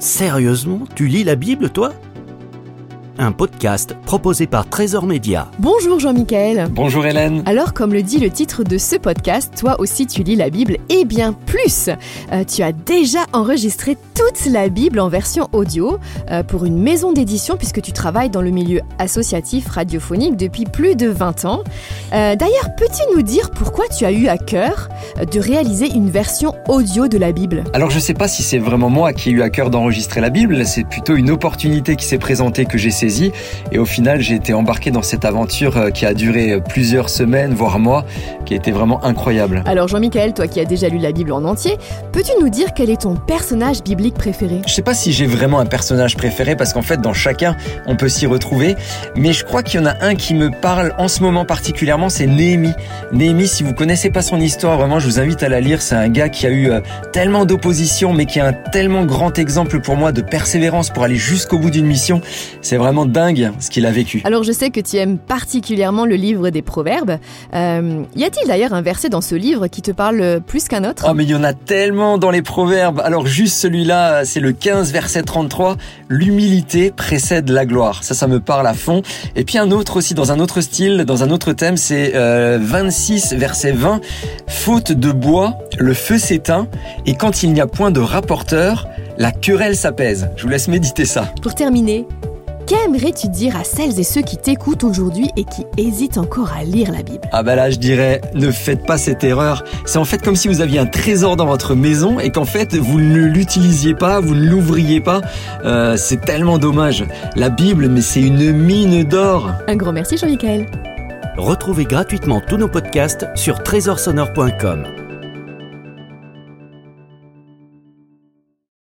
Sérieusement, tu lis la Bible, toi? Un podcast proposé par Trésor Média. Bonjour Jean-Michel. Bonjour Hélène. Alors, comme le dit le titre de ce podcast, toi aussi tu lis la Bible et bien plus. Euh, tu as déjà enregistré toute la Bible en version audio euh, pour une maison d'édition puisque tu travailles dans le milieu associatif radiophonique depuis plus de 20 ans. Euh, D'ailleurs, peux-tu nous dire pourquoi tu as eu à cœur de réaliser une version audio de la Bible? Alors je sais pas si c'est vraiment moi qui ai eu à cœur d'enregistrer la Bible, c'est plutôt une opportunité qui s'est présentée que j'ai saisie et au final j'ai été embarqué dans cette aventure euh, qui a duré plusieurs semaines, voire mois, qui a été vraiment incroyable. Alors Jean-Michel, toi qui as déjà lu la Bible en entier, peux-tu nous dire quel est ton personnage biblique préféré? Je sais pas si j'ai vraiment un personnage préféré parce qu'en fait dans chacun on peut s'y retrouver, mais je crois qu'il y en a un qui me parle en ce moment particulièrement, c'est Néhémie. Néhémie, si vous connaissez pas son histoire, vraiment je vous invite à la lire, c'est un gars qui a eu euh, tellement d'opposition mais qui est un tellement grand exemple pour moi de persévérance pour aller jusqu'au bout d'une mission. C'est vraiment dingue ce qu'il a vécu. Alors je sais que tu aimes particulièrement le livre des Proverbes. Euh, y a-t-il d'ailleurs un verset dans ce livre qui te parle plus qu'un autre? Oh mais il y en a tellement dans les proverbes. Alors juste celui-là, c'est le 15 verset 33. L'humilité précède la gloire. Ça, ça me parle à fond. Et puis un autre aussi dans un autre style, dans un autre thème, c'est euh, 26 verset 20. Faute de bois, le feu s'éteint et quand il n'y a point de rapporteur, la querelle s'apaise. Je vous laisse méditer ça. Pour terminer, qu'aimerais-tu dire à celles et ceux qui t'écoutent aujourd'hui et qui hésitent encore à lire la Bible? Ah bah là je dirais ne faites pas cette erreur. C'est en fait comme si vous aviez un trésor dans votre maison et qu'en fait vous ne l'utilisiez pas, vous ne l'ouvriez pas. Euh, c'est tellement dommage. La Bible mais c'est une mine d'or. Un grand merci Jean-Michel. Retrouvez gratuitement tous nos podcasts sur trésorsonore.com.